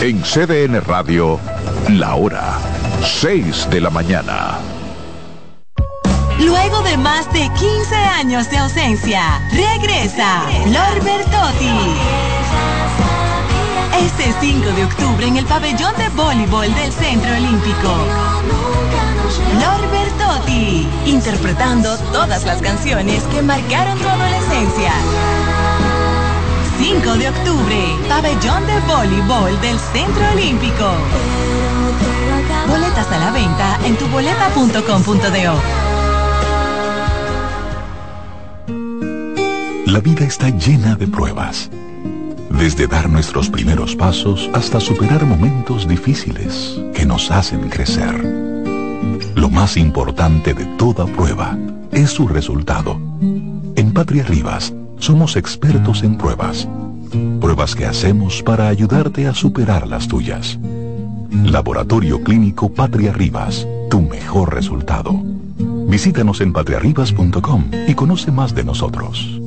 En CDN Radio, la hora 6 de la mañana. Luego de más de 15 años de ausencia, regresa Flor Bertotti. Este 5 de octubre en el pabellón de voleibol del Centro Olímpico. Flor Bertotti, interpretando todas las canciones que marcaron tu adolescencia. 5 de octubre, pabellón de voleibol del Centro Olímpico. Boletas a la venta en tuboleta.com.do. La vida está llena de pruebas. Desde dar nuestros primeros pasos hasta superar momentos difíciles que nos hacen crecer. Lo más importante de toda prueba es su resultado. En Patria Rivas somos expertos en pruebas. Pruebas que hacemos para ayudarte a superar las tuyas. Laboratorio Clínico Patria Rivas, tu mejor resultado. Visítanos en patriarribas.com y conoce más de nosotros.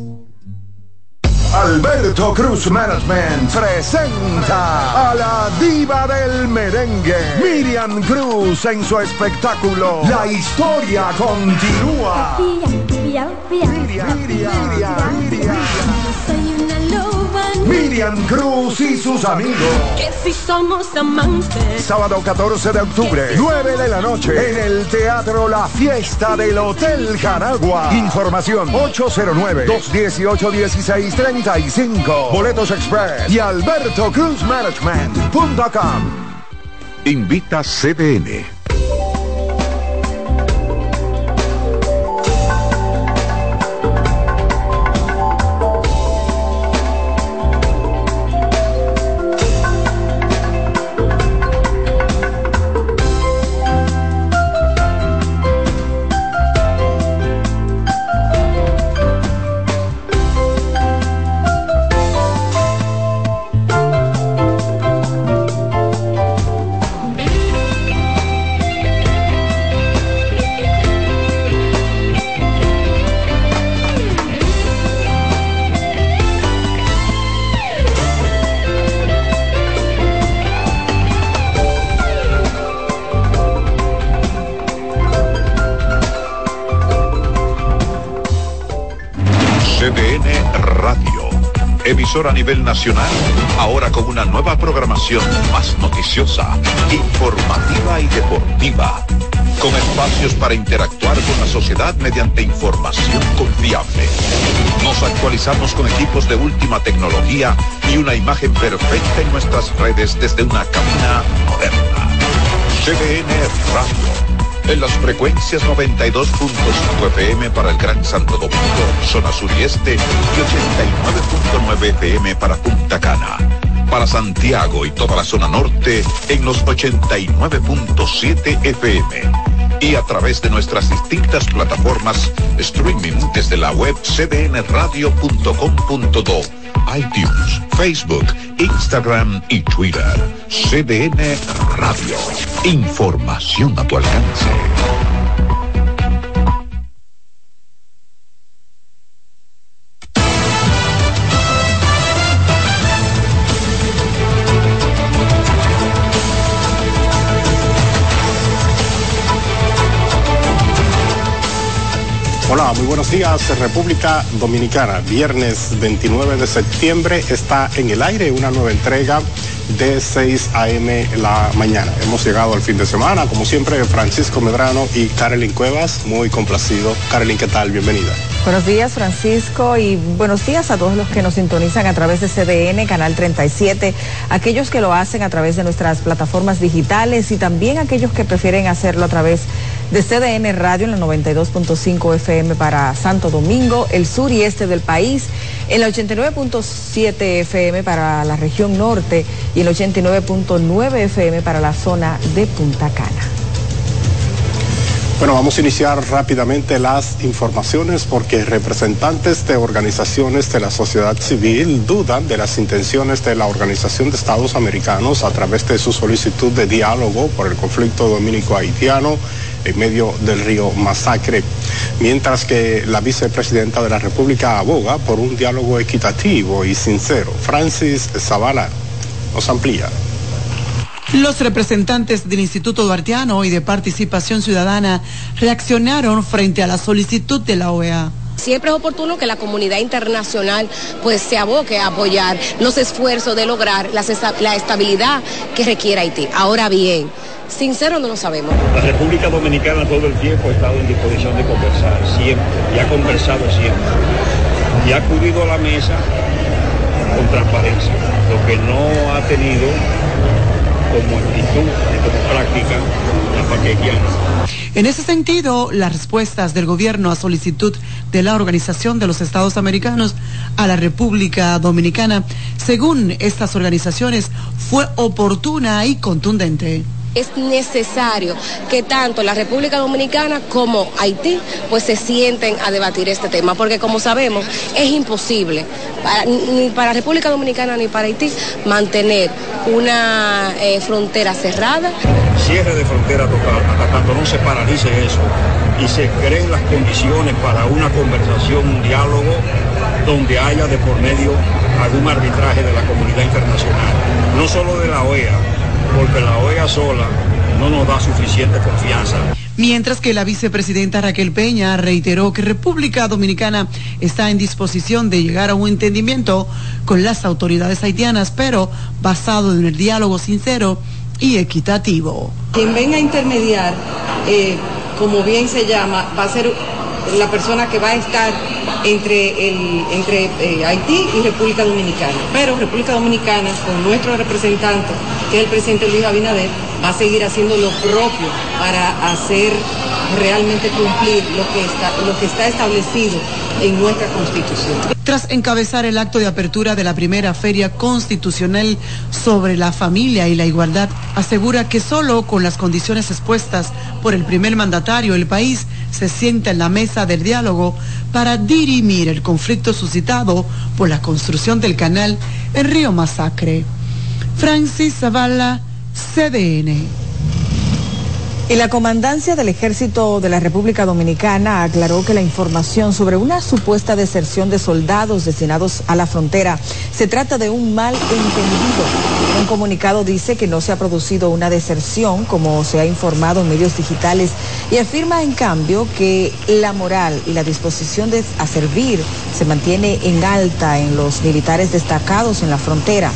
Alberto Cruz Management presenta a la diva del merengue, Miriam Cruz en su espectáculo La historia continúa. Miriam, Miriam, Miriam, Miriam Cruz y sus amigos. Que si somos amantes. Sábado 14 de octubre, 9 de la noche, en el Teatro La Fiesta del Hotel Jaragua. Información 809-218-1635. Boletos Express y Alberto Cruz Management.com. Invita. CDN A nivel nacional, ahora con una nueva programación más noticiosa, informativa y deportiva. con espacios para interactuar con la sociedad mediante información confiable. Nos actualizamos con equipos de última tecnología y una imagen perfecta en nuestras redes desde una cabina moderna. CDN Radio. En las frecuencias 92.5 FM para el Gran Santo Domingo, zona sur y este, y 89.9 FM para Punta Cana. Para Santiago y toda la zona norte en los 89.7 FM y a través de nuestras distintas plataformas streaming desde la web cdnradio.com.do, iTunes, Facebook, Instagram y Twitter. CDN Radio. Información a tu alcance. Muy buenos días, República Dominicana. Viernes 29 de septiembre está en el aire una nueva entrega de 6 a.m. la mañana. Hemos llegado al fin de semana, como siempre, Francisco Medrano y Carolyn Cuevas, muy complacido. Carolyn, ¿qué tal? Bienvenida. Buenos días, Francisco, y buenos días a todos los que nos sintonizan a través de CDN, Canal 37, aquellos que lo hacen a través de nuestras plataformas digitales y también aquellos que prefieren hacerlo a través de CDN Radio en la 92.5 FM para Santo Domingo, el sur y este del país, en la 89.7 FM para la región norte y el 89.9 FM para la zona de Punta Cana. Bueno, vamos a iniciar rápidamente las informaciones porque representantes de organizaciones de la sociedad civil dudan de las intenciones de la Organización de Estados Americanos a través de su solicitud de diálogo por el conflicto dominico-haitiano en medio del río Masacre, mientras que la vicepresidenta de la República aboga por un diálogo equitativo y sincero. Francis Zavala nos amplía. Los representantes del Instituto Duartiano y de Participación Ciudadana reaccionaron frente a la solicitud de la OEA. Siempre es oportuno que la comunidad internacional pues se aboque a apoyar los esfuerzos de lograr la, estabilidad que requiere Haití. Ahora bien, sincero no lo sabemos. La República Dominicana todo el tiempo ha estado en disposición de conversar, siempre, y ha conversado siempre. Y ha acudido a la mesa con transparencia, lo que no ha tenido como actitud y como práctica la paquequiana. En ese sentido, las respuestas del gobierno a solicitud de la Organización de los Estados Americanos a la República Dominicana, según estas organizaciones, fue oportuna y contundente es necesario que tanto la República Dominicana como Haití pues se sienten a debatir este tema, porque como sabemos es imposible ni para República Dominicana ni para Haití mantener una eh, frontera cerrada. Cierre de frontera total, hasta tanto no se paralice eso y se creen las condiciones para una conversación, un diálogo donde haya de por medio algún arbitraje de la comunidad internacional, no solo de la OEA, porque la OEA sola no nos da suficiente confianza. Mientras que la vicepresidenta Raquel Peña reiteró que República Dominicana está en disposición de llegar a un entendimiento con las autoridades haitianas, pero basado en el diálogo sincero y equitativo. Quien venga a intermediar, eh, como bien se llama, va a ser la persona que va a estar entre, el, entre eh, Haití y República Dominicana. Pero República Dominicana, con nuestro representante, que es el presidente Luis Abinader, va a seguir haciendo lo propio para hacer realmente cumplir lo que está, lo que está establecido en nuestra Constitución. Tras encabezar el acto de apertura de la primera feria constitucional sobre la familia y la igualdad, asegura que solo con las condiciones expuestas por el primer mandatario el país se sienta en la mesa del diálogo para dirimir el conflicto suscitado por la construcción del canal en Río Masacre. Francis Zavala, CDN. Y la comandancia del Ejército de la República Dominicana aclaró que la información sobre una supuesta deserción de soldados destinados a la frontera se trata de un mal entendido. Un comunicado dice que no se ha producido una deserción, como se ha informado en medios digitales, y afirma en cambio que la moral y la disposición de, a servir se mantiene en alta en los militares destacados en la frontera.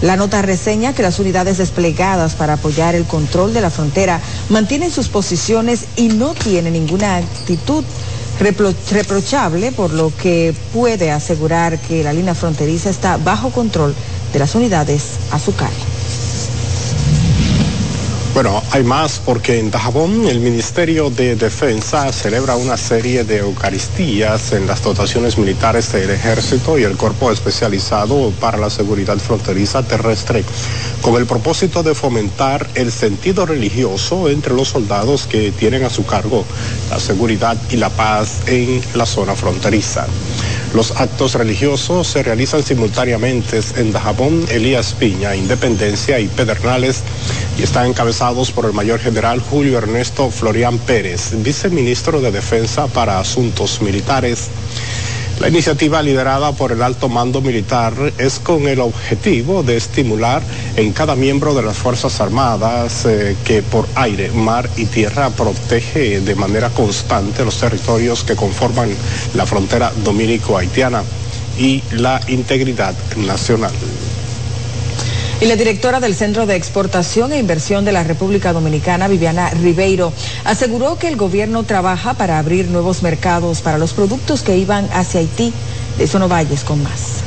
La nota reseña que las unidades desplegadas para apoyar el control de la frontera mantienen sus posiciones y no tienen ninguna actitud reprochable, por lo que puede asegurar que la línea fronteriza está bajo control de las unidades a. Bueno, hay más porque en Dajabón el Ministerio de Defensa celebra una serie de Eucaristías en las dotaciones militares del Ejército y el Cuerpo Especializado para la Seguridad Fronteriza Terrestre, con el propósito de fomentar el sentido religioso entre los soldados que tienen a su cargo la seguridad y la paz en la zona fronteriza. Los actos religiosos se realizan simultáneamente en Dajabón, Elías Piña, Independencia y Pedernales y están encabezados por el mayor general Julio Ernesto Florian Pérez, viceministro de Defensa para Asuntos Militares. La iniciativa liderada por el alto mando militar es con el objetivo de estimular en cada miembro de las Fuerzas Armadas eh, que por aire, mar y tierra protege de manera constante los territorios que conforman la frontera dominico-haitiana y la integridad nacional. Y la directora del Centro de Exportación e Inversión de la República Dominicana, Viviana Ribeiro, aseguró que el gobierno trabaja para abrir nuevos mercados para los productos que iban hacia Haití. De Sono Valles con más.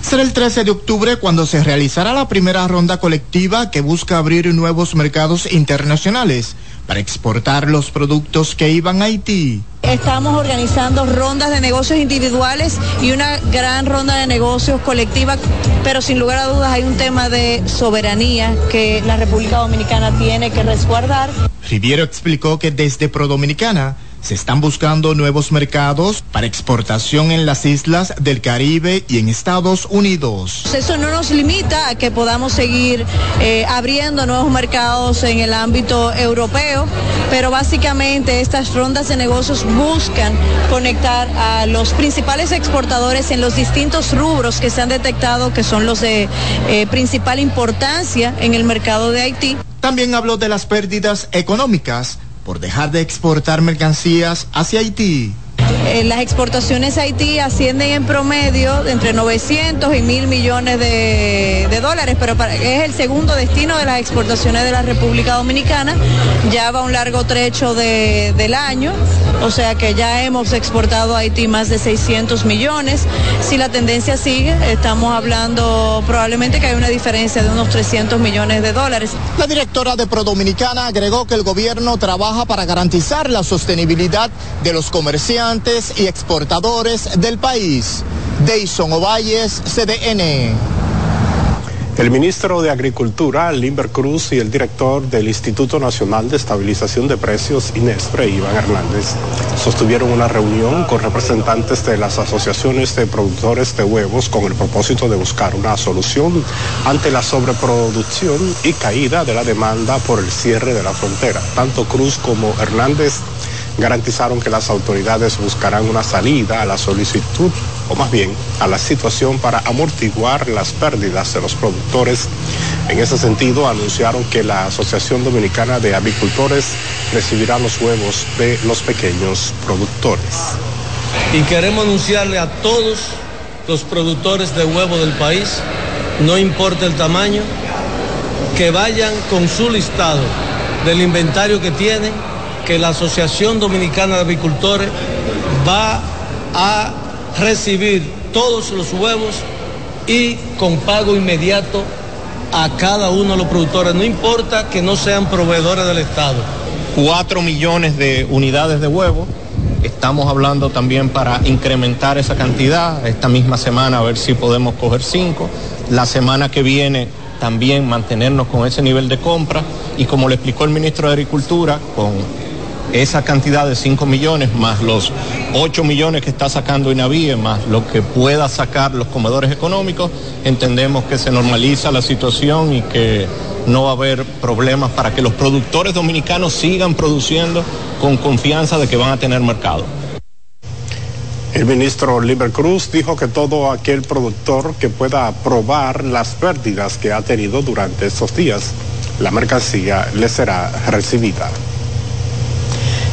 Será el 13 de octubre cuando se realizará la primera ronda colectiva que busca abrir nuevos mercados internacionales para exportar los productos que iban a Haití. Estamos organizando rondas de negocios individuales y una gran ronda de negocios colectiva, pero sin lugar a dudas hay un tema de soberanía que la República Dominicana tiene que resguardar. Riviero explicó que desde Pro Dominicana se están buscando nuevos mercados para exportación en las islas del Caribe y en Estados Unidos. Eso no nos limita a que podamos seguir eh, abriendo nuevos mercados en el ámbito europeo, pero básicamente estas rondas de negocios buscan conectar a los principales exportadores en los distintos rubros que se han detectado que son los de eh, principal importancia en el mercado de Haití. También habló de las pérdidas económicas por dejar de exportar mercancías hacia Haití. Eh, las exportaciones a Haití ascienden en promedio entre 900 y 1000 millones de, dólares, pero es el segundo destino de las exportaciones de la República Dominicana. Ya va un largo trecho del año, o sea que ya hemos exportado a Haití más de 600 millones. Si la tendencia sigue, estamos hablando probablemente que hay una diferencia de unos 300 millones de dólares. La directora de Prodominicana agregó que el gobierno trabaja para garantizar la sostenibilidad de los comerciantes y exportadores del país. Deison Ovalles, CDN. El ministro de Agricultura, Limber Cruz, y el director del Instituto Nacional de Estabilización de Precios, INESPRE, Iván Hernández, sostuvieron una reunión con representantes de las asociaciones de productores de huevos con el propósito de buscar una solución ante la sobreproducción y caída de la demanda por el cierre de la frontera. Tanto Cruz como Hernández garantizaron que las autoridades buscarán una salida a la solicitud o más bien a la situación para amortiguar las pérdidas de los productores. En ese sentido, anunciaron que la Asociación Dominicana de Avicultores recibirá los huevos de los pequeños productores. Y queremos anunciarle a todos los productores de huevo del país, no importa el tamaño, que vayan con su listado del inventario que tienen que la Asociación Dominicana de Avicultores va a recibir todos los huevos y con pago inmediato a cada uno de los productores, no importa que no sean proveedores del Estado. Cuatro millones de unidades de huevos. Estamos hablando también para incrementar esa cantidad. Esta misma semana a ver si podemos coger cinco. La semana que viene también mantenernos con ese nivel de compra. Y como le explicó el ministro de Agricultura, con esa cantidad de 5 millones más los 8 millones que está sacando INAVIE más lo que pueda sacar los comedores económicos, entendemos que se normaliza la situación y que no va a haber problemas para que los productores dominicanos sigan produciendo con confianza de que van a tener mercado. El ministro Liber Cruz dijo que todo aquel productor que pueda probar las pérdidas que ha tenido durante estos días, la mercancía le será recibida.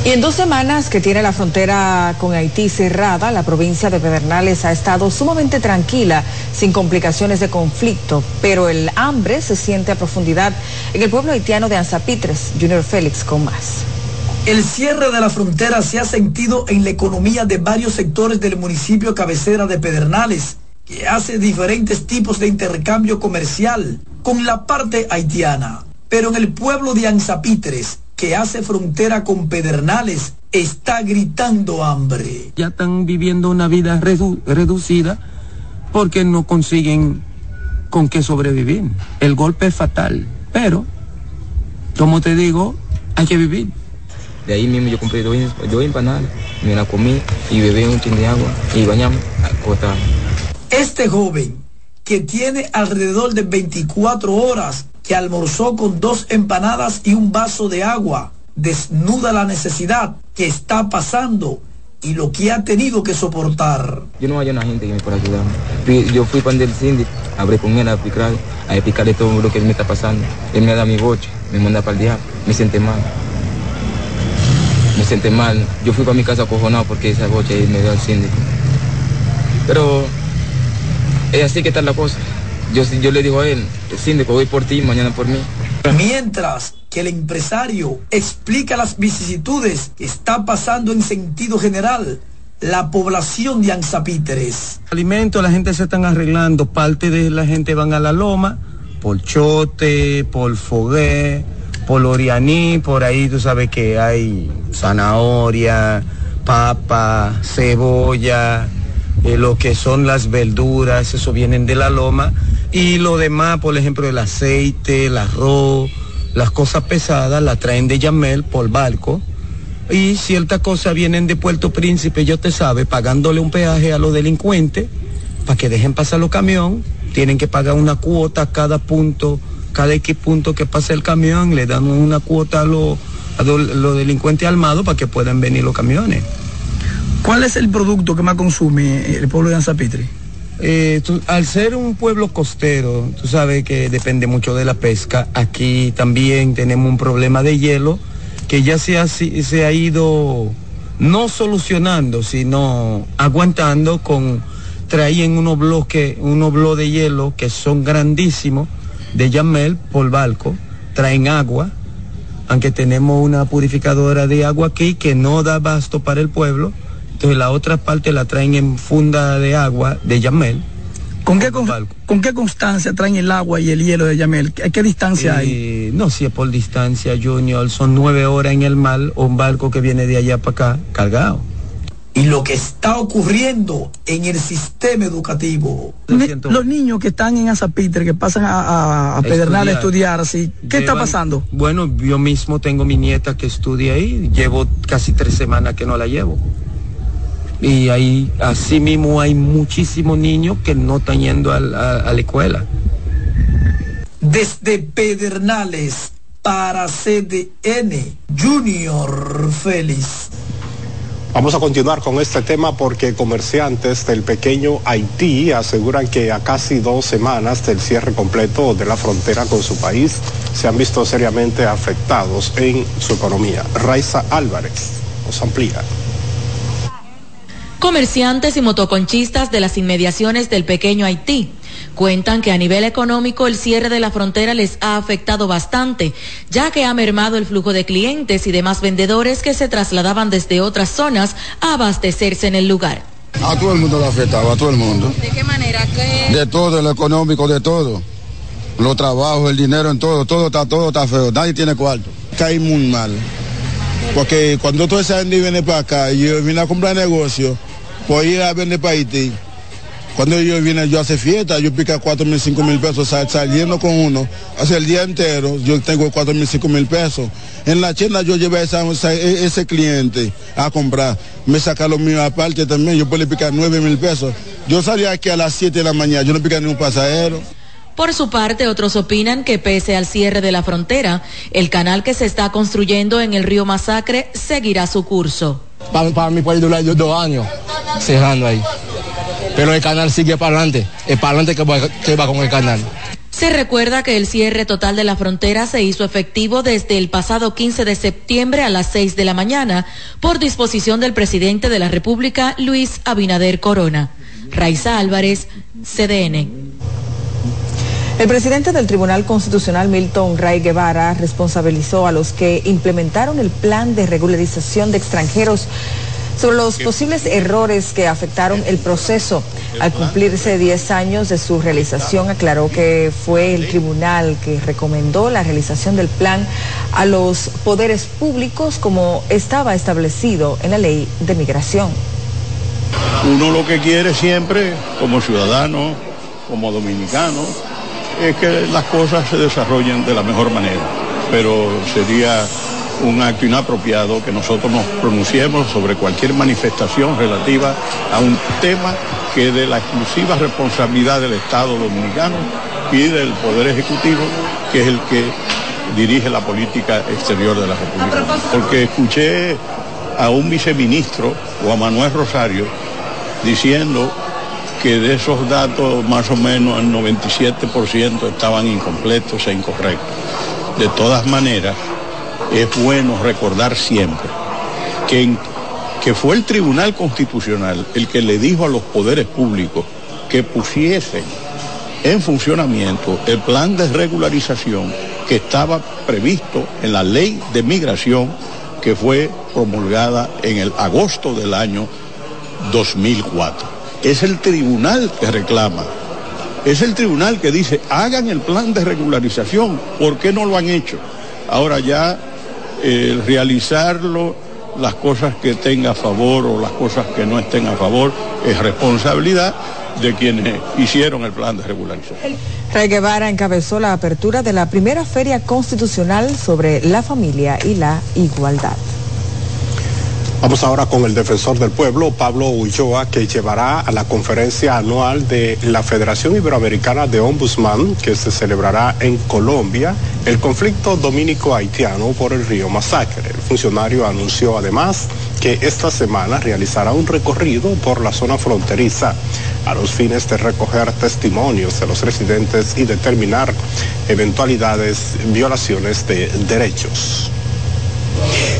Y en dos semanas que tiene la frontera con Haití cerrada, la provincia de Pedernales ha estado sumamente tranquila, sin complicaciones de conflicto, pero el hambre se siente a profundidad en el pueblo haitiano de Anzapitres. Junior Félix con más. El cierre de la frontera se ha sentido en la economía de varios sectores del municipio cabecera de Pedernales, que hace diferentes tipos de intercambio comercial con la parte haitiana. Pero en el pueblo de Anzapitres, que hace frontera con Pedernales está gritando hambre. Ya están viviendo una vida reducida porque no consiguen con qué sobrevivir. El golpe es fatal, pero, como te digo, hay que vivir. De ahí mismo yo compré dos, dos empanadas, me la comí y bebí un chin de agua y bañamos, acostamos. Este joven, que tiene alrededor de 24 horas que almorzó con dos empanadas y un vaso de agua, desnuda la necesidad que está pasando y lo que ha tenido que soportar. Yo no hay una gente que me pueda ayudar. Yo fui para el síndico, hablé con él a a explicarle todo lo que me está pasando. Él me da mi boche, me manda para el diablo, me siente mal. Me siente mal. Yo fui para mi casa acojonado porque esa boche me dio al síndico. Pero es así que está la cosa. Yo, yo le digo a él, síndico, hoy por ti, mañana por mí. Mientras que el empresario explica las vicisitudes que está pasando en sentido general la población de Anzapíteres. Alimentos, la gente se están arreglando, parte de la gente van a la loma, por Chote, por Fogué, por Orianí, por ahí tú sabes que hay zanahoria, papa, cebolla, eh, lo que son las verduras, eso vienen de la loma y lo demás, por ejemplo, el aceite, el arroz, las cosas pesadas, las traen de Yamel por barco. Y ciertas cosas vienen de Puerto Príncipe, yo te sabe, pagándole un peaje a los delincuentes para que dejen pasar los camiones. Tienen que pagar una cuota cada punto, cada X punto que pase el camión, le dan una cuota a los, a los delincuentes armados para que puedan venir los camiones. ¿Cuál es el producto que más consume el pueblo de Anzapitri? Eh, al ser un pueblo costero, tú sabes que depende mucho de la pesca. Aquí también tenemos un problema de hielo que ya se ha, se ha ido no solucionando, sino aguantando con traen unos bloques, unos bloques de hielo que son grandísimos de Yamel por barco, traen agua, aunque tenemos una purificadora de agua aquí que no da basto para el pueblo entonces la otra parte la traen en funda de agua de Yamel. ¿Con qué, con, qué constancia traen el agua y el hielo de Yamel? ¿A qué distancia hay? Eh, no, si es por distancia, Junior, son nueve horas en el mar, un barco que viene de allá para acá, cargado. Y lo que está ocurriendo en el sistema educativo. Los niños que están en Azapitre, que pasan a, a, Pedernal a estudiar, así, ¿qué está pasando? Bueno, yo mismo tengo mi nieta que estudia ahí, llevo casi tres semanas que no la llevo y ahí así mismo hay muchísimos niños que no están yendo a, la escuela. Desde Pedernales para CDN, Junior Félix. Vamos a continuar con este tema porque comerciantes del pequeño Haití aseguran que a casi dos semanas del cierre completo de la frontera con su país se han visto seriamente afectados en su economía. Raiza Álvarez nos amplía. Comerciantes y motoconchistas de las inmediaciones del pequeño Haití cuentan que a nivel económico el cierre de la frontera les ha afectado bastante, ya que ha mermado el flujo de clientes y demás vendedores que se trasladaban desde otras zonas a abastecerse en el lugar. A todo el mundo lo ha afectado, a todo el mundo. ¿De qué manera? De todo, lo económico, de todo. Los trabajos, el dinero, en todo, todo está, todo está feo. Nadie tiene cuarto. Cae muy mal. Porque cuando todo esa gente viene para acá y yo vine a comprar negocio, pues ir a vender para Haití. Cuando yo vine, yo hace fiesta, yo pica cuatro mil, cinco mil pesos saliendo con uno. Hace el día entero, yo tengo cuatro mil, cinco mil pesos. En la tienda yo llevé a e, ese cliente a comprar. Me saca lo mío aparte también, yo puedo picar nueve mil pesos. Yo salí aquí a las siete de la mañana, yo no pica ni un pasajero. Por su parte, otros opinan que pese al cierre de la frontera, el canal que se está construyendo en el río Masacre seguirá su curso. Para, para mi país durar dos años cerrando ahí. Pero el canal sigue para adelante. Es para adelante que va, que va con el canal. Se recuerda que el cierre total de la frontera se hizo efectivo desde el pasado 15 de septiembre a las 6 de la mañana por disposición del presidente de la República, Luis Abinader Corona. Raiza Álvarez, CDN. El presidente del Tribunal Constitucional, Milton Ray Guevara, responsabilizó a los que implementaron el plan de regularización de extranjeros sobre los posibles errores que afectaron el proceso. Al cumplirse 10 años de su realización, aclaró que fue el tribunal que recomendó la realización del plan a los poderes públicos como estaba establecido en la ley de migración. Uno lo que quiere siempre, como ciudadano, como dominicano, es que las cosas se desarrollen de la mejor manera, pero sería un acto inapropiado que nosotros nos pronunciemos sobre cualquier manifestación relativa a un tema que de la exclusiva responsabilidad del Estado dominicano y del Poder Ejecutivo, que es el que dirige la política exterior de la República. Porque escuché a un viceministro o a Manuel Rosario diciendo que de esos datos más o menos el 97% estaban incompletos e incorrectos. De todas maneras, es bueno recordar siempre que, que fue el Tribunal Constitucional el que le dijo a los poderes públicos que pusiesen en funcionamiento el plan de regularización que estaba previsto en la ley de migración que fue promulgada en el agosto del año 2004. Es el tribunal que reclama, es el tribunal que dice, hagan el plan de regularización, ¿por qué no lo han hecho? Ahora ya el realizarlo, las cosas que tenga a favor o las cosas que no estén a favor, es responsabilidad de quienes hicieron el plan de regularización. Ray Guevara encabezó la apertura de la primera feria constitucional sobre la familia y la igualdad. Vamos ahora con el defensor del pueblo, Pablo Ulloa, que llevará a la conferencia anual de la Federación Iberoamericana de Ombudsman, que se celebrará en Colombia, el conflicto dominico-haitiano por el río Masacre. El funcionario anunció además que esta semana realizará un recorrido por la zona fronteriza a los fines de recoger testimonios de los residentes y determinar eventualidades, violaciones de derechos.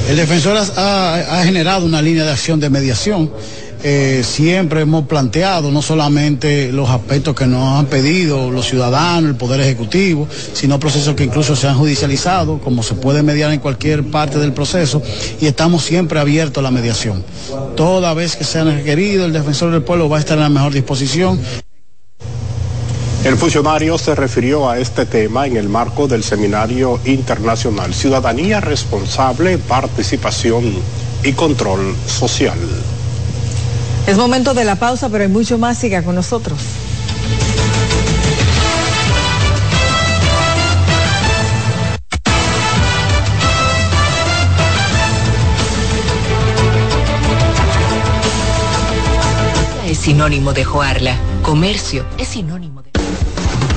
El defensor ha, generado una línea de acción de mediación. Eh, siempre hemos planteado no solamente los aspectos que nos han pedido los ciudadanos, el Poder Ejecutivo, sino procesos que incluso se han judicializado, como se puede mediar en cualquier parte del proceso, y estamos siempre abiertos a la mediación. Toda vez que sea requerido, el defensor del pueblo va a estar en la mejor disposición. El funcionario se refirió a este tema en el marco del Seminario Internacional Ciudadanía Responsable, Participación y Control Social. Es momento de la pausa, pero hay mucho más. Siga con nosotros. Es sinónimo de Joarla. Comercio es sinónimo de...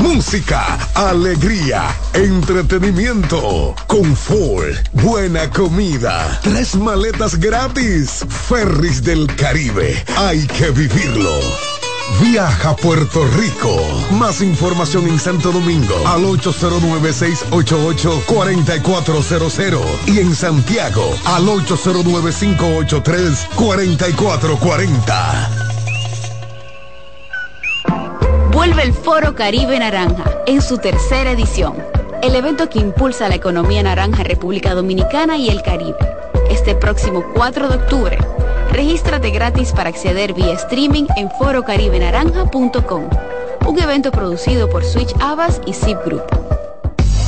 música, alegría, entretenimiento, confort, buena comida, tres maletas gratis, Ferris del Caribe, hay que vivirlo. Viaja a Puerto Rico. Más información en Santo Domingo al 809-688-4400 y en Santiago al 809-583-4440. Vuelve el Foro Caribe Naranja en su tercera edición. El evento que impulsa la economía naranja República Dominicana y el Caribe. Este próximo 4 de octubre. Regístrate gratis para acceder vía streaming en forocaribenaranja.com. Un evento producido por Switch Abbas y Zip Group.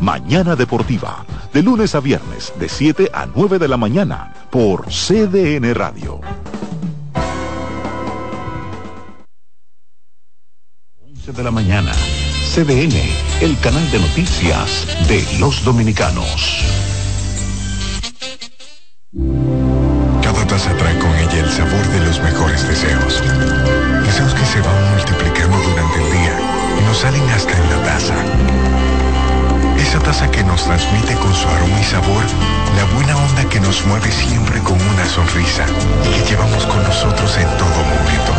Mañana Deportiva, de lunes a viernes, de 7 a 9 de la mañana, por CDN Radio. 11 de la mañana, CDN, el canal de noticias de los dominicanos. Cada taza trae con ella el sabor de los mejores deseos. Deseos que se van multiplicando durante el día y nos salen hasta en la taza. Esa taza que nos transmite con su aroma y sabor la buena onda que nos mueve siempre con una sonrisa y que llevamos con nosotros en todo momento.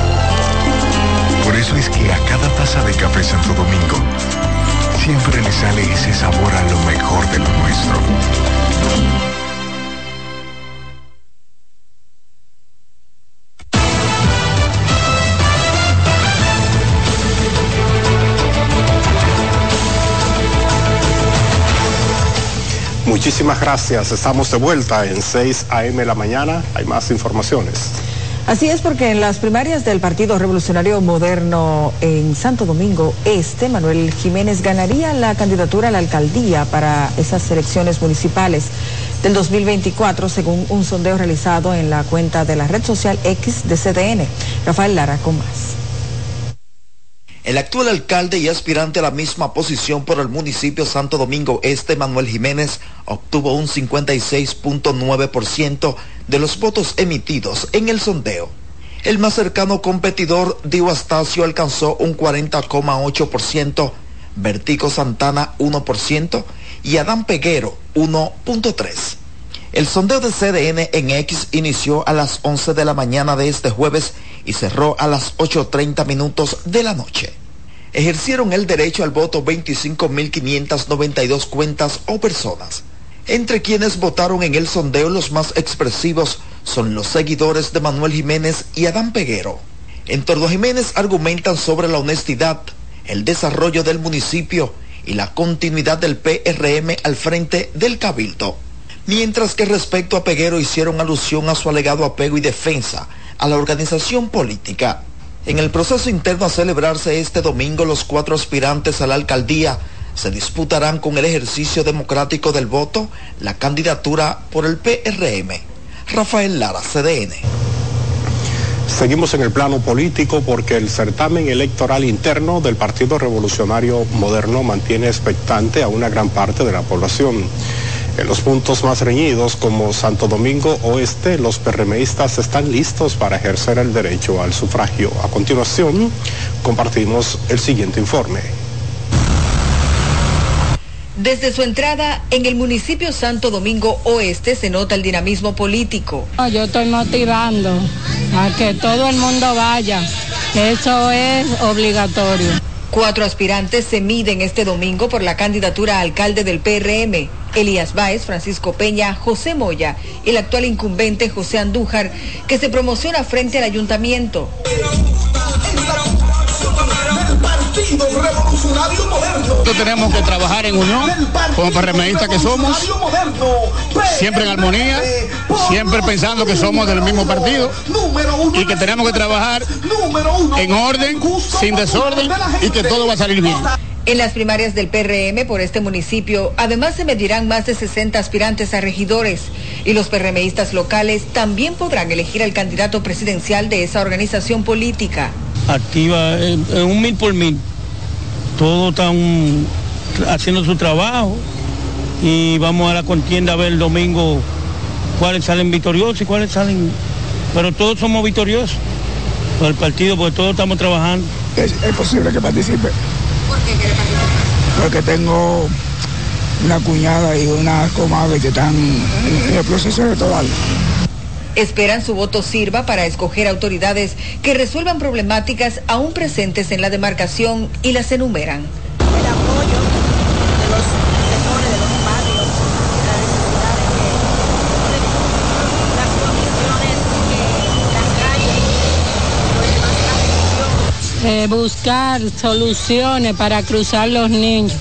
Por eso es que a cada taza de café Santo Domingo siempre le sale ese sabor a lo mejor de lo nuestro. Muchísimas gracias. Estamos de vuelta en 6 a.m. la mañana. Hay más informaciones. Así es porque en las primarias del Partido Revolucionario Moderno en Santo Domingo Este, Manuel Jiménez ganaría la candidatura a la alcaldía para esas elecciones municipales del 2024, según un sondeo realizado en la cuenta de la red social X de CDN. Rafael Lara con más. El actual alcalde y aspirante a la misma posición por el municipio Santo Domingo Este, Manuel Jiménez, obtuvo un 56.9% de los votos emitidos en el sondeo. El más cercano competidor, Dio Astacio, alcanzó un 40,8%, Vertico Santana 1% y Adán Peguero 1.3%. El sondeo de CDN en X inició a las 11 de la mañana de este jueves y cerró a las 8.30 minutos de la noche. Ejercieron el derecho al voto 25.592 cuentas o personas. Entre quienes votaron en el sondeo los más expresivos son los seguidores de Manuel Jiménez y Adán Peguero. En Tordo Jiménez argumentan sobre la honestidad, el desarrollo del municipio y la continuidad del PRM al frente del Cabildo mientras que respecto a Peguero hicieron alusión a su alegado apego y defensa a la organización política. En el proceso interno a celebrarse este domingo, los cuatro aspirantes a la alcaldía se disputarán con el ejercicio democrático del voto la candidatura por el PRM. Rafael Lara, CDN. Seguimos en el plano político porque el certamen electoral interno del Partido Revolucionario Moderno mantiene expectante a una gran parte de la población. En los puntos más reñidos como Santo Domingo Oeste, los PRMistas están listos para ejercer el derecho al sufragio. A continuación, compartimos el siguiente informe. Desde su entrada en el municipio Santo Domingo Oeste se nota el dinamismo político. Yo estoy motivando a que todo el mundo vaya. Eso es obligatorio. Cuatro aspirantes se miden este domingo por la candidatura a alcalde del PRM. Elías Báez, Francisco Peña, José Moya y el actual incumbente José Andújar, que se promociona frente al ayuntamiento. Nosotros tenemos que trabajar en unión, como PRMistas que somos, siempre en armonía, siempre pensando que somos del mismo partido y que tenemos que trabajar en orden, sin desorden y que todo va a salir bien. En las primarias del PRM por este municipio, además se medirán más de 60 aspirantes a regidores y los PRMistas locales también podrán elegir al candidato presidencial de esa organización política. Activa en, en un mil por mil. Todos están haciendo su trabajo y vamos a la contienda a ver el domingo cuáles salen victoriosos y cuáles salen... Pero todos somos victoriosos por el partido, porque todos estamos trabajando. Es, es posible que participe. ¿Por qué quiere participar? porque tengo una cuñada y una comadre que están en el proceso electoral. Esperan su voto sirva para escoger autoridades que resuelvan problemáticas aún presentes en la demarcación y las enumeran. Eh, buscar soluciones para cruzar los niños.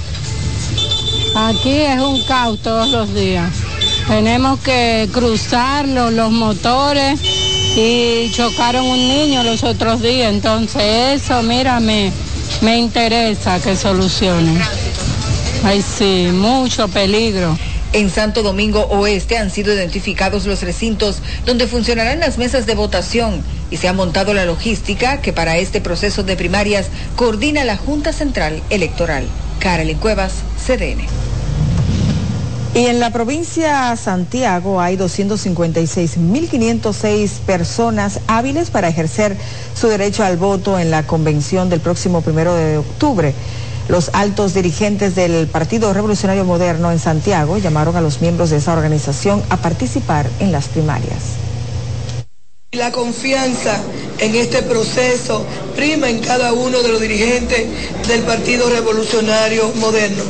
Aquí es un caos todos los días. Tenemos que cruzarlo, los motores y chocaron un niño los otros días. Entonces eso, mírame, me interesa que solucionen. Ay, sí, mucho peligro. En Santo Domingo Oeste han sido identificados los recintos donde funcionarán las mesas de votación y se ha montado la logística que para este proceso de primarias coordina la Junta Central Electoral. Carolyn Cuevas, CDN. Y en la provincia Santiago hay 256.506 personas hábiles para ejercer su derecho al voto en la convención del próximo primero de octubre. Los altos dirigentes del Partido Revolucionario Moderno en Santiago llamaron a los miembros de esa organización a participar en las primarias. La confianza en este proceso prima en cada uno de los dirigentes del Partido Revolucionario Moderno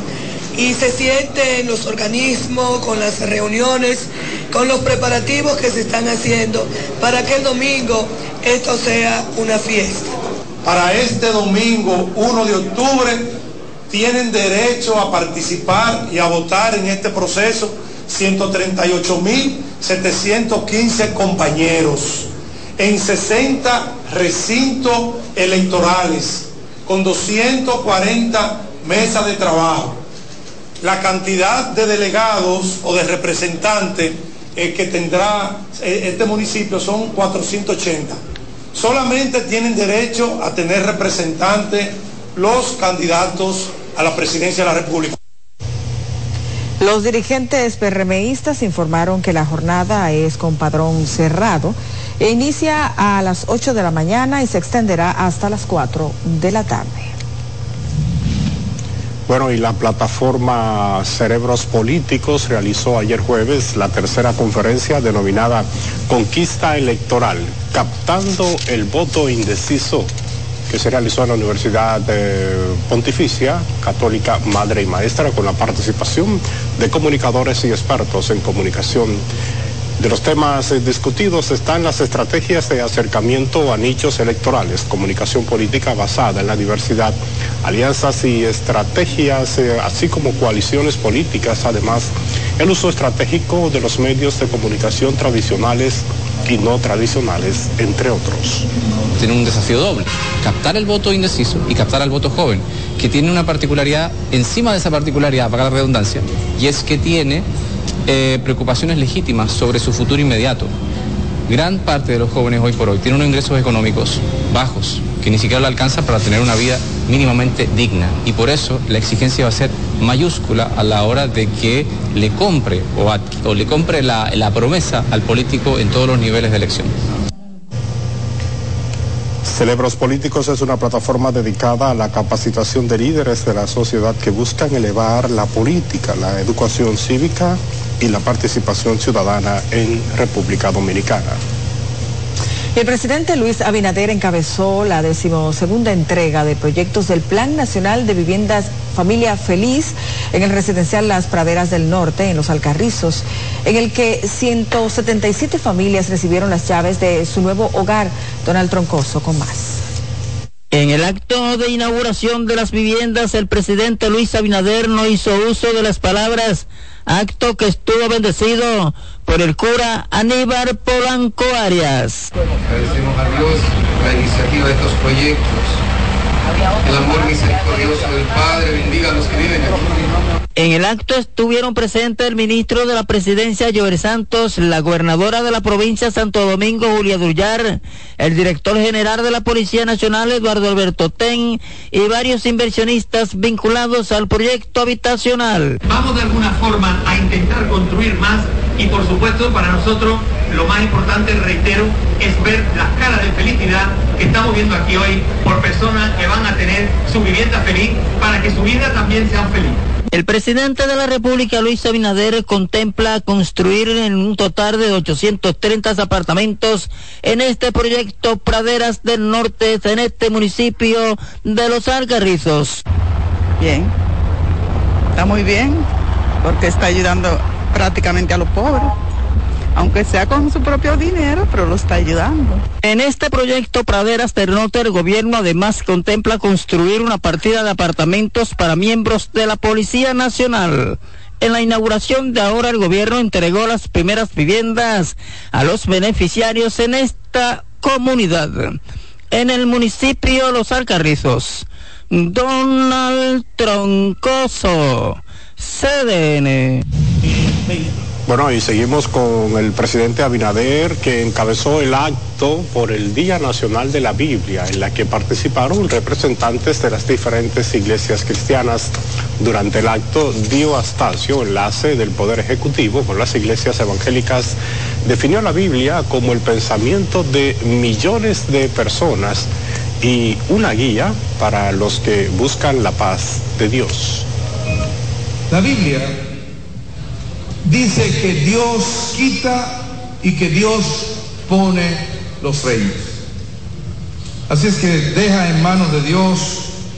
y se siente en los organismos, con las reuniones, con los preparativos que se están haciendo para que el domingo esto sea una fiesta. Para este domingo 1 de octubre tienen derecho a participar y a votar en este proceso 138.715 compañeros en 60 recintos electorales con 240 mesas de trabajo. La cantidad de delegados o de representantes eh, que tendrá eh, este municipio son 480. Solamente tienen derecho a tener representantes los candidatos a la presidencia de la República. Los dirigentes PRMistas informaron que la jornada es con padrón cerrado e inicia a las 8 de la mañana y se extenderá hasta las 4 de la tarde. Bueno, y la plataforma Cerebros Políticos realizó ayer jueves la tercera conferencia denominada Conquista Electoral, captando el voto indeciso que se realizó en la Universidad Pontificia Católica Madre y Maestra con la participación de comunicadores y expertos en comunicación. De los temas eh, discutidos están las estrategias de acercamiento a nichos electorales, comunicación política basada en la diversidad, alianzas y estrategias, eh, así como coaliciones políticas, además el uso estratégico de los medios de comunicación tradicionales y no tradicionales, entre otros. Tiene un desafío doble, captar el voto indeciso y captar al voto joven, que tiene una particularidad, encima de esa particularidad, para la redundancia, y es que tiene eh, preocupaciones legítimas sobre su futuro inmediato. Gran parte de los jóvenes hoy por hoy tienen unos ingresos económicos bajos, que ni siquiera le alcanza para tener una vida mínimamente digna. Y por eso la exigencia va a ser mayúscula a la hora de que le compre o, le compre la, la promesa al político en todos los niveles de elección. Celebros Políticos es una plataforma dedicada a la capacitación de líderes de la sociedad que buscan elevar la política, la educación cívica y la participación ciudadana en República Dominicana. El presidente Luis Abinader encabezó la decimosegunda entrega de proyectos del Plan Nacional de Viviendas Familia Feliz en el residencial Las Praderas del Norte, en Los Alcarrizos, en el que 177 familias recibieron las llaves de su nuevo hogar. Donald Troncoso con más. En el acto de inauguración de las viviendas, el presidente Luis Abinader no hizo uso de las palabras acto que estuvo bendecido por el cura Aníbal Polanco Arias. Agradecemos a Dios la iniciativa de estos proyectos el amor misericordioso del Padre bendiga a los que viven aquí. En el acto estuvieron presentes el ministro de la Presidencia, Joel Santos, la gobernadora de la provincia Santo Domingo, Julia Dullar, el director general de la Policía Nacional, Eduardo Alberto Ten, y varios inversionistas vinculados al proyecto habitacional. Vamos de alguna forma a intentar construir más y por supuesto para nosotros lo más importante, reitero, es ver las caras de felicidad que estamos viendo aquí hoy por personas que van a tener su vivienda feliz para que su vida también sea feliz. El presidente de la República, Luis Abinader, contempla construir en un total de 830 apartamentos en este proyecto Praderas del Norte, en este municipio de Los Alcarrizos. Bien, está muy bien, porque está ayudando prácticamente a los pobres aunque sea con su propio dinero, pero lo está ayudando. En este proyecto Praderas del Norte, el gobierno además contempla construir una partida de apartamentos para miembros de la Policía Nacional. En la inauguración de ahora el gobierno entregó las primeras viviendas a los beneficiarios en esta comunidad. En el municipio Los Alcarrizos, Donald Troncoso, CDN. Bueno, y seguimos con el presidente Abinader, que encabezó el acto por el Día Nacional de la Biblia, en la que participaron representantes de las diferentes iglesias cristianas. Durante el acto, Dio Astacio, enlace del Poder Ejecutivo con las iglesias evangélicas, definió la Biblia como el pensamiento de millones de personas y una guía para los que buscan la paz de Dios. La Biblia dice que Dios quita y que Dios pone los reyes. Así es que deja en manos de Dios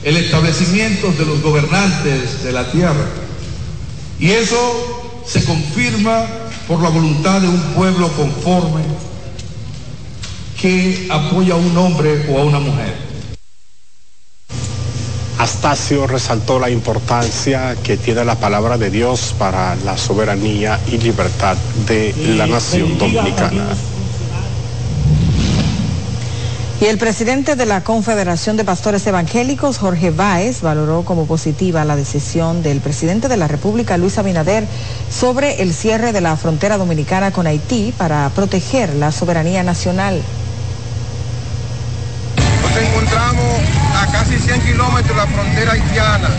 el establecimiento de los gobernantes de la tierra. Y eso se confirma por la voluntad de un pueblo conforme que apoya a un hombre o a una mujer. Astacio resaltó la importancia que tiene la palabra de Dios para la soberanía y libertad de la nación dominicana. Y el presidente de la Confederación de Pastores Evangélicos, Jorge Báez, valoró como positiva la decisión del presidente de la República, Luis Abinader, sobre el cierre de la frontera dominicana con Haití para proteger la soberanía nacional. Nos encontramos casi 100 kilómetros la frontera haitiana.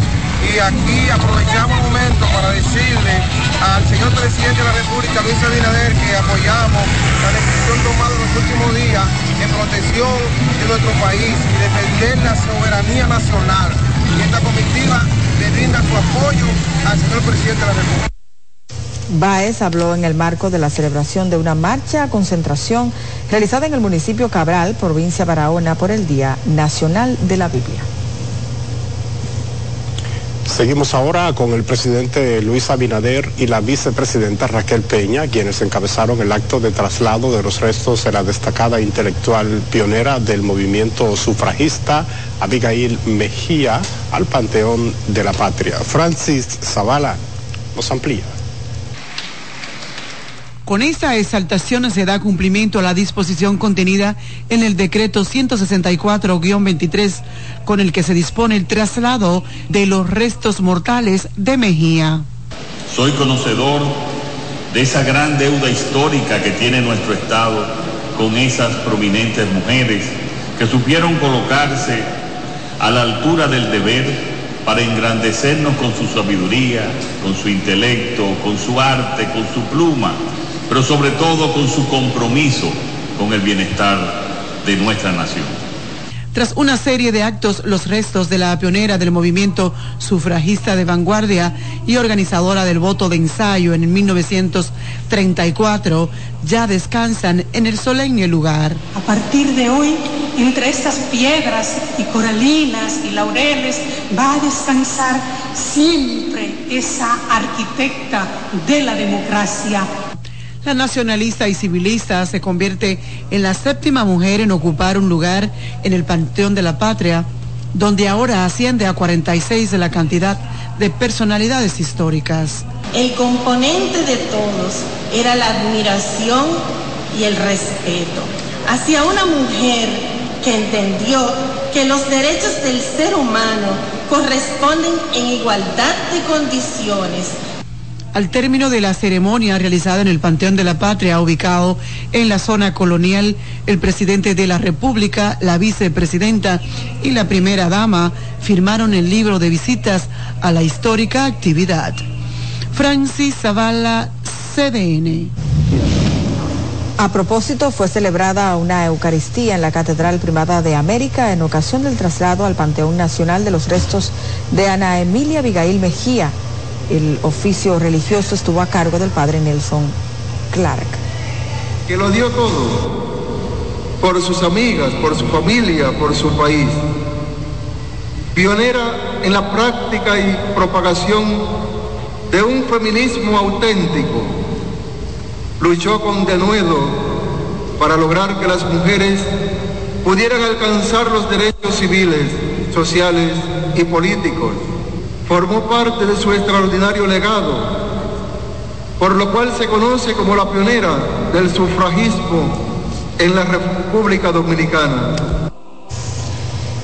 Y aquí aprovechamos el momento para decirle al señor presidente de la República, Luis Abinader, que apoyamos la decisión tomada en los últimos días en protección de nuestro país y defender la soberanía nacional. Y esta comitiva le brinda su apoyo al señor presidente de la República. Baez habló en el marco de la celebración de una marcha concentración realizada en el municipio Cabral, provincia Barahona, por el Día Nacional de la Biblia. Seguimos ahora con el presidente Luis Abinader y la vicepresidenta Raquel Peña, quienes encabezaron el acto de traslado de los restos de la destacada intelectual pionera del movimiento sufragista, Abigail Mejía, al Panteón de la Patria. Francis Zavala nos amplía. Con esta exaltación se da cumplimiento a la disposición contenida en el decreto 164-23 con el que se dispone el traslado de los restos mortales de Mejía. Soy conocedor de esa gran deuda histórica que tiene nuestro Estado con esas prominentes mujeres que supieron colocarse a la altura del deber para engrandecernos con su sabiduría, con su intelecto, con su arte, con su pluma pero sobre todo con su compromiso con el bienestar de nuestra nación. Tras una serie de actos, los restos de la pionera del movimiento sufragista de vanguardia y organizadora del voto de ensayo en 1934 ya descansan en el solemne lugar. A partir de hoy, entre estas piedras y coralinas y laureles, va a descansar siempre esa arquitecta de la democracia la nacionalista y civilista se convierte en la séptima mujer en ocupar un lugar en el Panteón de la Patria, donde ahora asciende a 46 de la cantidad de personalidades históricas. El componente de todos era la admiración y el respeto hacia una mujer que entendió que los derechos del ser humano corresponden en igualdad de condiciones al término de la ceremonia realizada en el Panteón de la Patria, ubicado en la zona colonial, el presidente de la República, la vicepresidenta y la primera dama firmaron el libro de visitas a la histórica actividad. Francis Zavala, CDN. A propósito, fue celebrada una Eucaristía en la Catedral Primada de América en ocasión del traslado al Panteón Nacional de los restos de Ana Emilia Abigail Mejía. El oficio religioso estuvo a cargo del padre Nelson Clark. Que lo dio todo por sus amigas, por su familia, por su país. Pionera en la práctica y propagación de un feminismo auténtico luchó con denuedo para lograr que las mujeres pudieran alcanzar los derechos civiles, sociales y políticos. Formó parte de su extraordinario legado, por lo cual se conoce como la pionera del sufragismo en la República Dominicana.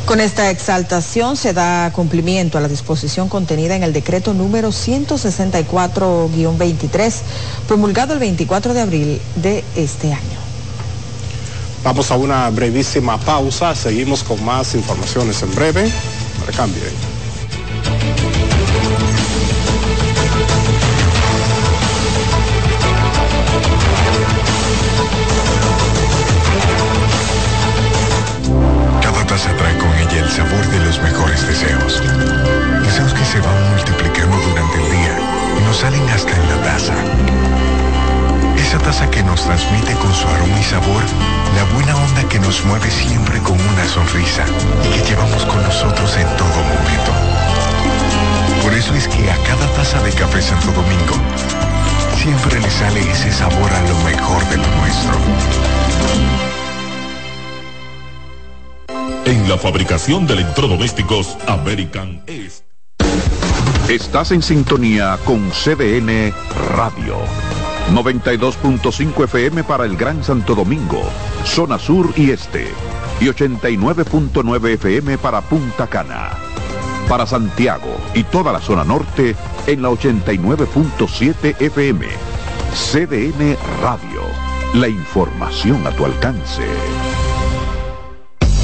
Con esta exaltación se da cumplimiento a la disposición contenida en el decreto número 164-23, promulgado el 24 de abril de este año. Vamos a una brevísima pausa, seguimos con más informaciones en breve. Recambio. Mejores deseos. Deseos que se van multiplicando durante el día y nos salen hasta en la taza. Esa taza que nos transmite con su aroma y sabor la buena onda que nos mueve siempre con una sonrisa y que llevamos con nosotros en todo momento. Por eso es que a cada taza de café Santo Domingo siempre le sale ese sabor a lo mejor de lo nuestro. La fabricación de electrodomésticos American es. Estás en sintonía con CDN Radio. 92.5 FM para el Gran Santo Domingo, zona sur y este. Y 89.9 FM para Punta Cana. Para Santiago y toda la zona norte en la 89.7 FM. CDN Radio. La información a tu alcance.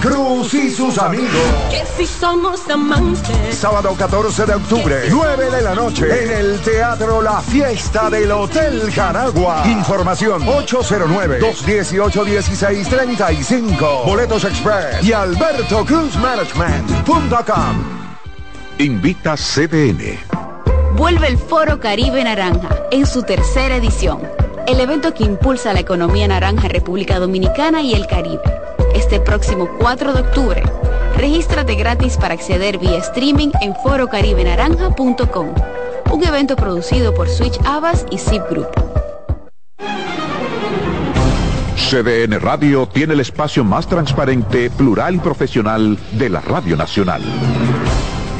Cruz y sus amigos. Que si somos amantes. Sábado 14 de octubre, 9 de la noche, en el Teatro La Fiesta del Hotel Janagua. Información 809-218-1635. Boletos Express y Alberto Cruz Management.com. Invita CDN. Vuelve el Foro Caribe Naranja en su tercera edición. El evento que impulsa la economía naranja en República Dominicana y el Caribe este próximo 4 de octubre. Regístrate gratis para acceder vía streaming en forocaribenaranja.com. Un evento producido por Switch Abbas y Zip Group. CDN Radio tiene el espacio más transparente, plural y profesional de la Radio Nacional.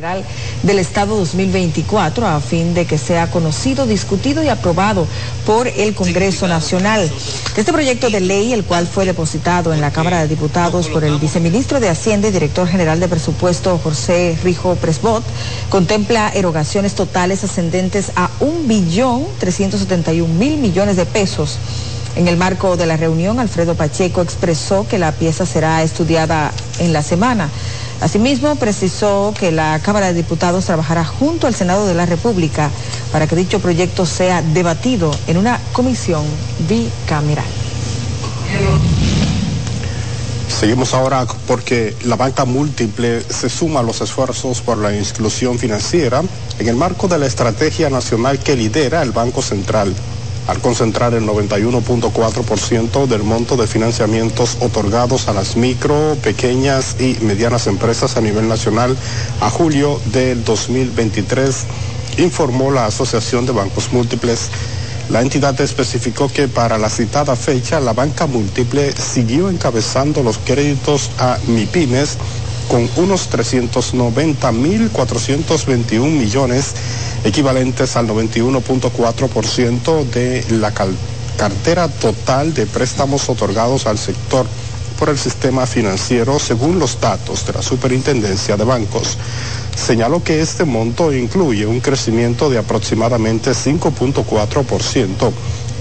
General del Estado 2024 a fin de que sea conocido, discutido y aprobado por el Congreso Nacional. Este proyecto de ley, el cual fue depositado en la Cámara de Diputados por el viceministro de Hacienda y director general de presupuesto José Rijo Presbot, contempla erogaciones totales ascendentes a un billón mil millones de pesos. En el marco de la reunión, Alfredo Pacheco expresó que la pieza será estudiada en la semana. Asimismo, precisó que la Cámara de Diputados trabajará junto al Senado de la República para que dicho proyecto sea debatido en una comisión bicameral. Seguimos ahora porque la banca múltiple se suma a los esfuerzos por la inclusión financiera en el marco de la estrategia nacional que lidera el Banco Central al concentrar el 91.4% del monto de financiamientos otorgados a las micro, pequeñas y medianas empresas a nivel nacional a julio del 2023, informó la Asociación de Bancos Múltiples. La entidad especificó que para la citada fecha la banca múltiple siguió encabezando los créditos a MIPIMES con unos 390.421 millones equivalentes al 91.4% de la cartera total de préstamos otorgados al sector por el sistema financiero según los datos de la Superintendencia de Bancos. Señaló que este monto incluye un crecimiento de aproximadamente 5.4%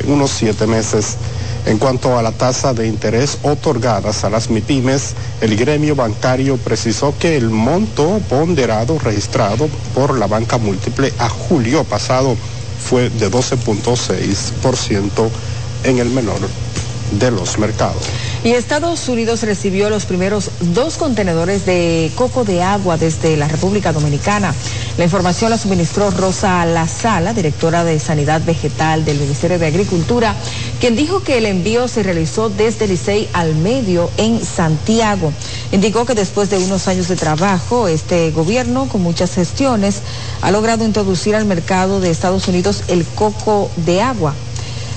en unos siete meses. En cuanto a la tasa de interés otorgadas a las MIPIMES, el gremio bancario precisó que el monto ponderado registrado por la banca múltiple a julio pasado fue de 12.6% en el menor de los mercados. Y Estados Unidos recibió los primeros dos contenedores de coco de agua desde la República Dominicana. La información la suministró Rosa Lazala, directora de Sanidad Vegetal del Ministerio de Agricultura, quien dijo que el envío se realizó desde Licey al medio en Santiago. Indicó que después de unos años de trabajo, este gobierno, con muchas gestiones, ha logrado introducir al mercado de Estados Unidos el coco de agua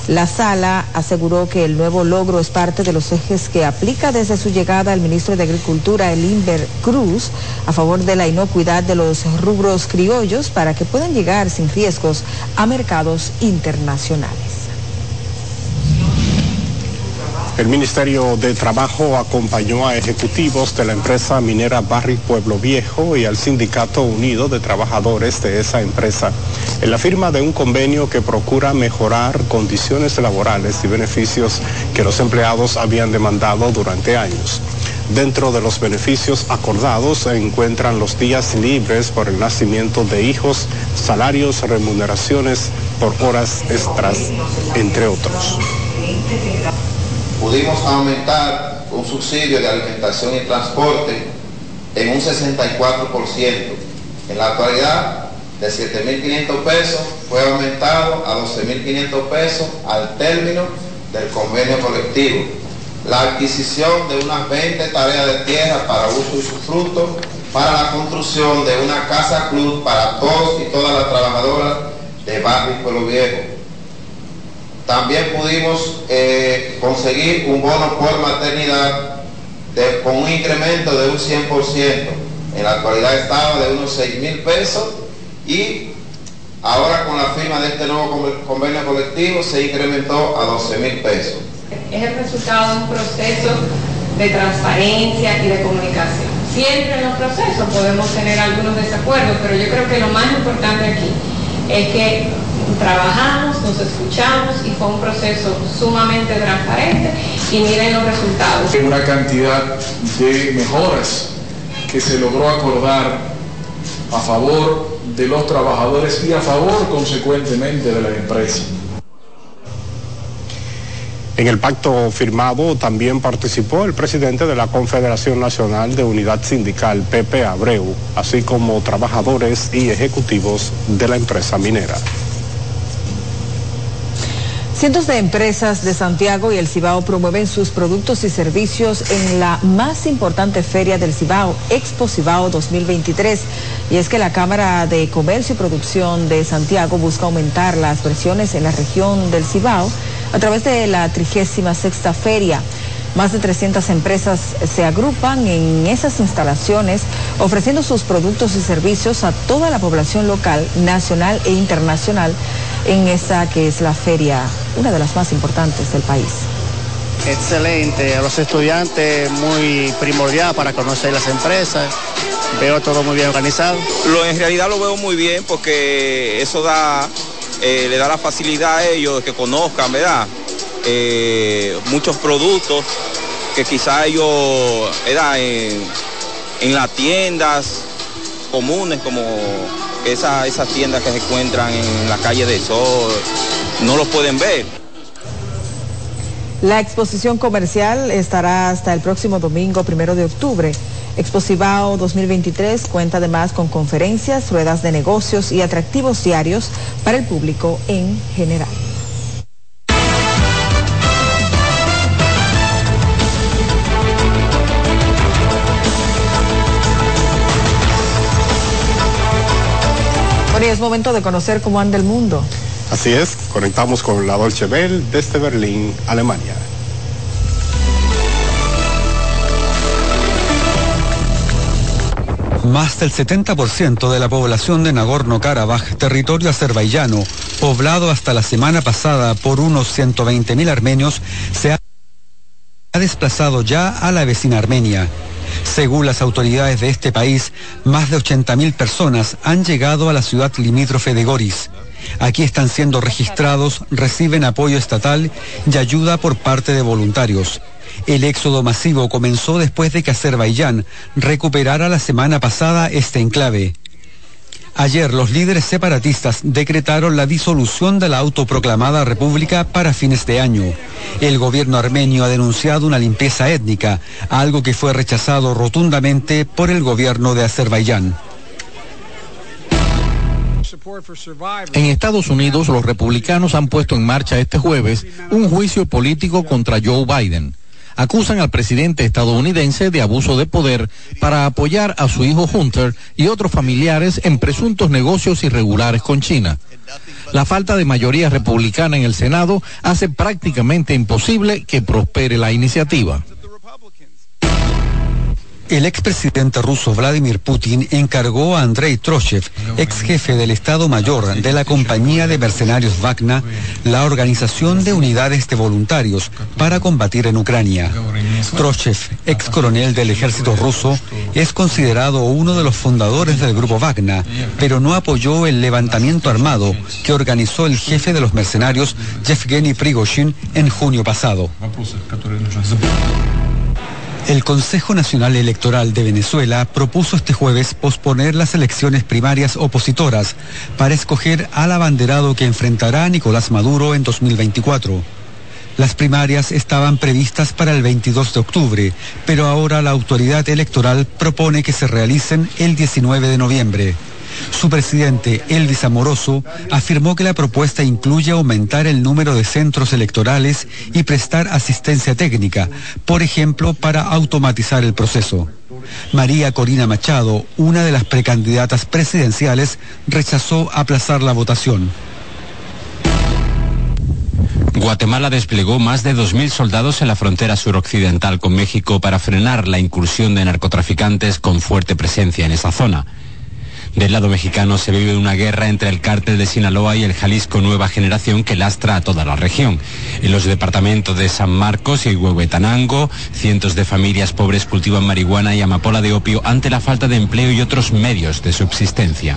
la sala aseguró que el nuevo logro es parte de los ejes que aplica desde su llegada el ministro de Agricultura, Elimber Cruz, a favor de la inocuidad de los rubros criollos para que puedan llegar sin riesgos a mercados internacionales. El Ministerio de Trabajo acompañó a ejecutivos de la empresa minera Barry Pueblo Viejo y al Sindicato Unido de Trabajadores de esa empresa en la firma de un convenio que procura mejorar condiciones laborales y beneficios que los empleados habían demandado durante años. Dentro de los beneficios acordados se encuentran los días libres por el nacimiento de hijos, salarios, remuneraciones por horas extras, entre otros pudimos aumentar un subsidio de alimentación y transporte en un 64%. En la actualidad, de 7.500 pesos fue aumentado a 12.500 pesos al término del convenio colectivo. La adquisición de unas 20 tareas de tierra para uso y fruto para la construcción de una casa club para todos y todas las trabajadoras de Barrio Pueblo Viejo también pudimos eh, conseguir un bono por maternidad con un incremento de un 100%. En la actualidad estaba de unos 6 mil pesos y ahora con la firma de este nuevo convenio colectivo se incrementó a 12 mil pesos. Es el resultado de un proceso de transparencia y de comunicación. Siempre en los procesos podemos tener algunos desacuerdos, pero yo creo que lo más importante aquí es que trabajamos, nos escuchamos y fue un proceso sumamente transparente y miren los resultados. Una cantidad de mejoras que se logró acordar a favor de los trabajadores y a favor consecuentemente de la empresa. En el pacto firmado también participó el presidente de la Confederación Nacional de Unidad Sindical, Pepe Abreu, así como trabajadores y ejecutivos de la empresa minera. Cientos de empresas de Santiago y el Cibao promueven sus productos y servicios en la más importante feria del Cibao, Expo Cibao 2023. Y es que la Cámara de Comercio y Producción de Santiago busca aumentar las versiones en la región del Cibao a través de la 36 sexta feria. Más de 300 empresas se agrupan en esas instalaciones ofreciendo sus productos y servicios a toda la población local, nacional e internacional en esa que es la feria, una de las más importantes del país. Excelente, a los estudiantes muy primordial para conocer las empresas. Veo todo muy bien organizado. Lo, en realidad lo veo muy bien porque eso da, eh, le da la facilidad a ellos de que conozcan, ¿verdad? Eh, muchos productos que quizá ellos era en, las tiendas comunes como esa, esas tiendas que se encuentran en la calle de Sol no lo pueden ver. La exposición comercial estará hasta el próximo domingo, primero de octubre. Exposivao 2023 cuenta además con conferencias, ruedas de negocios y atractivos diarios para el público en general. Momento de conocer cómo anda el mundo. Así es, conectamos con la Dolce Bell desde Berlín, Alemania. Más del 70% de la población de Nagorno-Karabaj, territorio azerbaiyano, poblado hasta la semana pasada por unos 120.000 armenios, se ha desplazado ya a la vecina Armenia. Según las autoridades de este país, más de 80.000 personas han llegado a la ciudad limítrofe de Goris. Aquí están siendo registrados, reciben apoyo estatal y ayuda por parte de voluntarios. El éxodo masivo comenzó después de que Azerbaiyán recuperara la semana pasada este enclave. Ayer los líderes separatistas decretaron la disolución de la autoproclamada república para fines de año. El gobierno armenio ha denunciado una limpieza étnica, algo que fue rechazado rotundamente por el gobierno de Azerbaiyán. En Estados Unidos, los republicanos han puesto en marcha este jueves un juicio político contra Joe Biden acusan al presidente estadounidense de abuso de poder para apoyar a su hijo Hunter y otros familiares en presuntos negocios irregulares con China. La falta de mayoría republicana en el Senado hace prácticamente imposible que prospere la iniciativa. El expresidente ruso Vladimir Putin encargó a Andrei Troshev, ex jefe del Estado Mayor de la compañía de mercenarios Wagner, la organización de unidades de voluntarios para combatir en Ucrania. Troshev, ex coronel del ejército ruso, es considerado uno de los fundadores del grupo Wagner, pero no apoyó el levantamiento armado que organizó el jefe de los mercenarios Yevgeny Prigozhin en junio pasado. El Consejo Nacional Electoral de Venezuela propuso este jueves posponer las elecciones primarias opositoras para escoger al abanderado que enfrentará a Nicolás Maduro en 2024. Las primarias estaban previstas para el 22 de octubre, pero ahora la autoridad electoral propone que se realicen el 19 de noviembre. Su presidente, Elvis Amoroso, afirmó que la propuesta incluye aumentar el número de centros electorales y prestar asistencia técnica, por ejemplo, para automatizar el proceso. María Corina Machado, una de las precandidatas presidenciales, rechazó aplazar la votación. Guatemala desplegó más de 2.000 soldados en la frontera suroccidental con México para frenar la incursión de narcotraficantes con fuerte presencia en esa zona. Del lado mexicano se vive una guerra entre el cártel de Sinaloa y el Jalisco Nueva Generación que lastra a toda la región. En los departamentos de San Marcos y Huehuetanango, cientos de familias pobres cultivan marihuana y amapola de opio ante la falta de empleo y otros medios de subsistencia.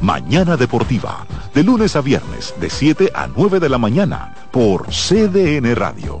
Mañana Deportiva, de lunes a viernes, de 7 a 9 de la mañana, por CDN Radio.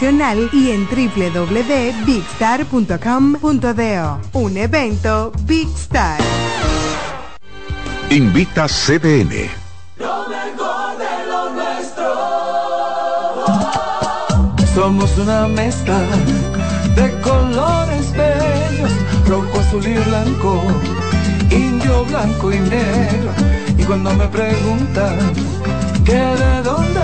y en www.bigstar.com.do. Un evento Big Star. Invita CDN. Lo mejor de lo nuestro. Somos una mezcla de colores bellos, rojo, azul y blanco, indio, blanco y negro. Y cuando me preguntan que de dónde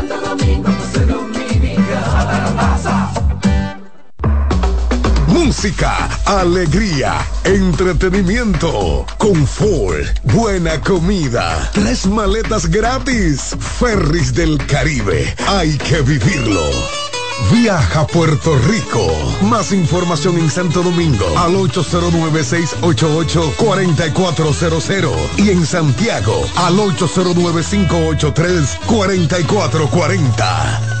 Música, alegría, entretenimiento, confort, buena comida, tres maletas gratis, Ferris del Caribe, hay que vivirlo. Viaja a Puerto Rico. Más información en Santo Domingo al 809-688-4400 y en Santiago al 809-583-4440.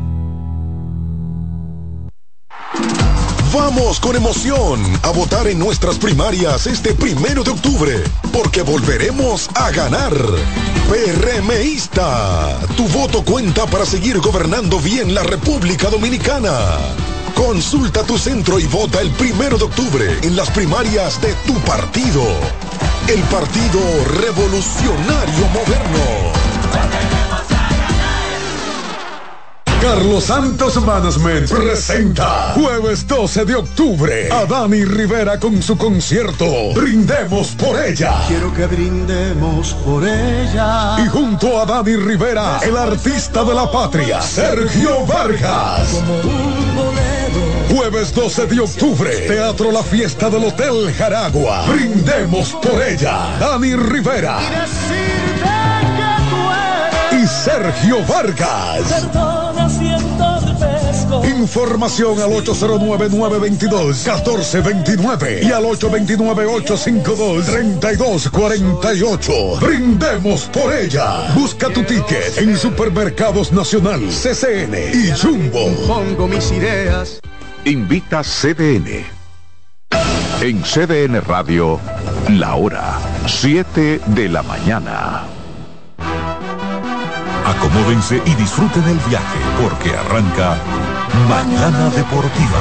Vamos con emoción a votar en nuestras primarias este primero de octubre, porque volveremos a ganar. PRMista, tu voto cuenta para seguir gobernando bien la República Dominicana. Consulta tu centro y vota el primero de octubre en las primarias de tu partido. El Partido Revolucionario Moderno. Carlos Santos Management presenta jueves 12 de octubre a Dani Rivera con su concierto Brindemos por ella. Quiero que brindemos por ella. Y junto a Dani Rivera, el artista de la patria, Sergio Vargas. Jueves 12 de octubre, Teatro La Fiesta del Hotel Jaragua. Brindemos por ella. Dani Rivera. Y Sergio Vargas. Información al 809-922-1429 y al 829-852-3248. Brindemos por ella. Busca tu ticket en Supermercados Nacional, CCN y Jumbo. Pongo mis ideas. Invita CDN. En CDN Radio, la hora 7 de la mañana. Acomódense y disfruten el viaje porque arranca Mañana Deportiva.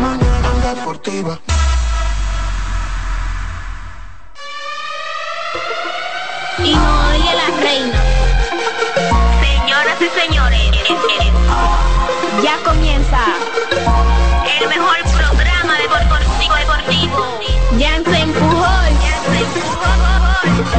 Mañana deportiva. Y no oye la reina. Señoras y señores, ya comienza el mejor programa deportivo. Se empujó,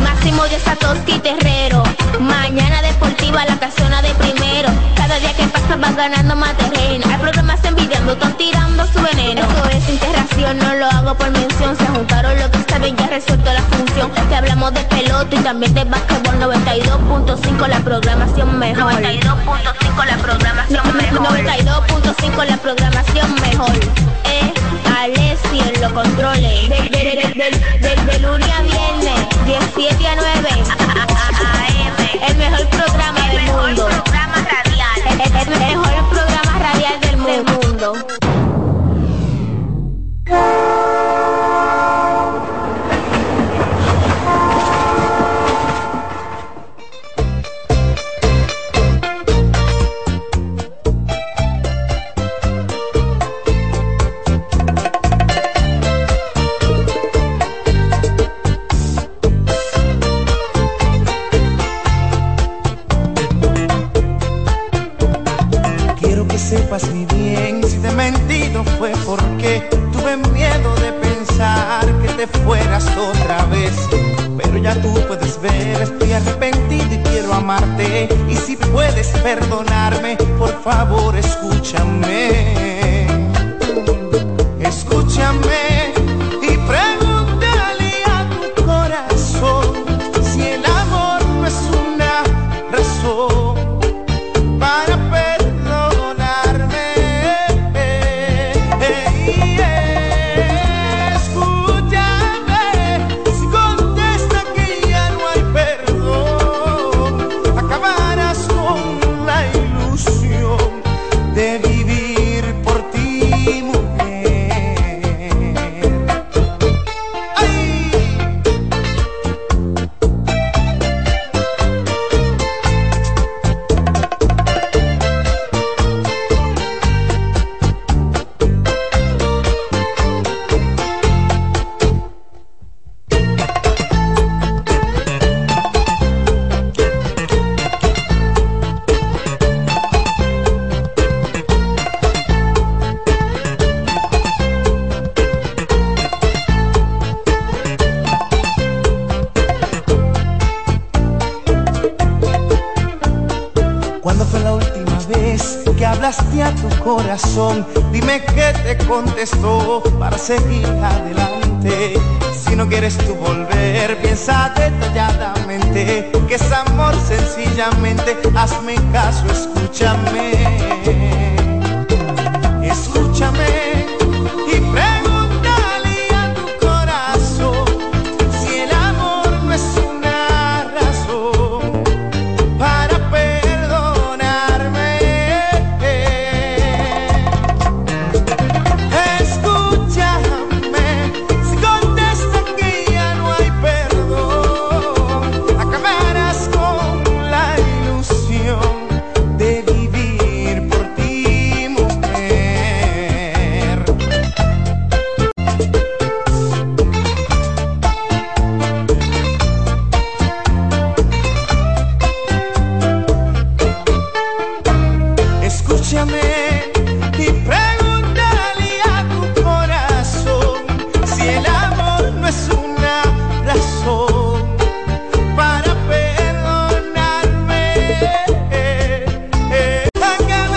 Máximo de Satoshi Terrero. Mañana deportiva la casona de primero. Cada día que pasa vas ganando más terreno. Hay programas envidiando, están tirando su veneno. Eso es interacción, no lo hago por mención. Se juntaron lo que saben, ya resuelto la función. Te hablamos de pelota y también de básquetbol 92.5 la programación mejor. 92.5 la programación mejor. 92.5 la programación mejor. Eh, Alessi en los controles. De, de, de, de, de, de lunes a viernes, 17 a 9. El mejor programa del mundo. El, el- el mejor programa radial del mundo.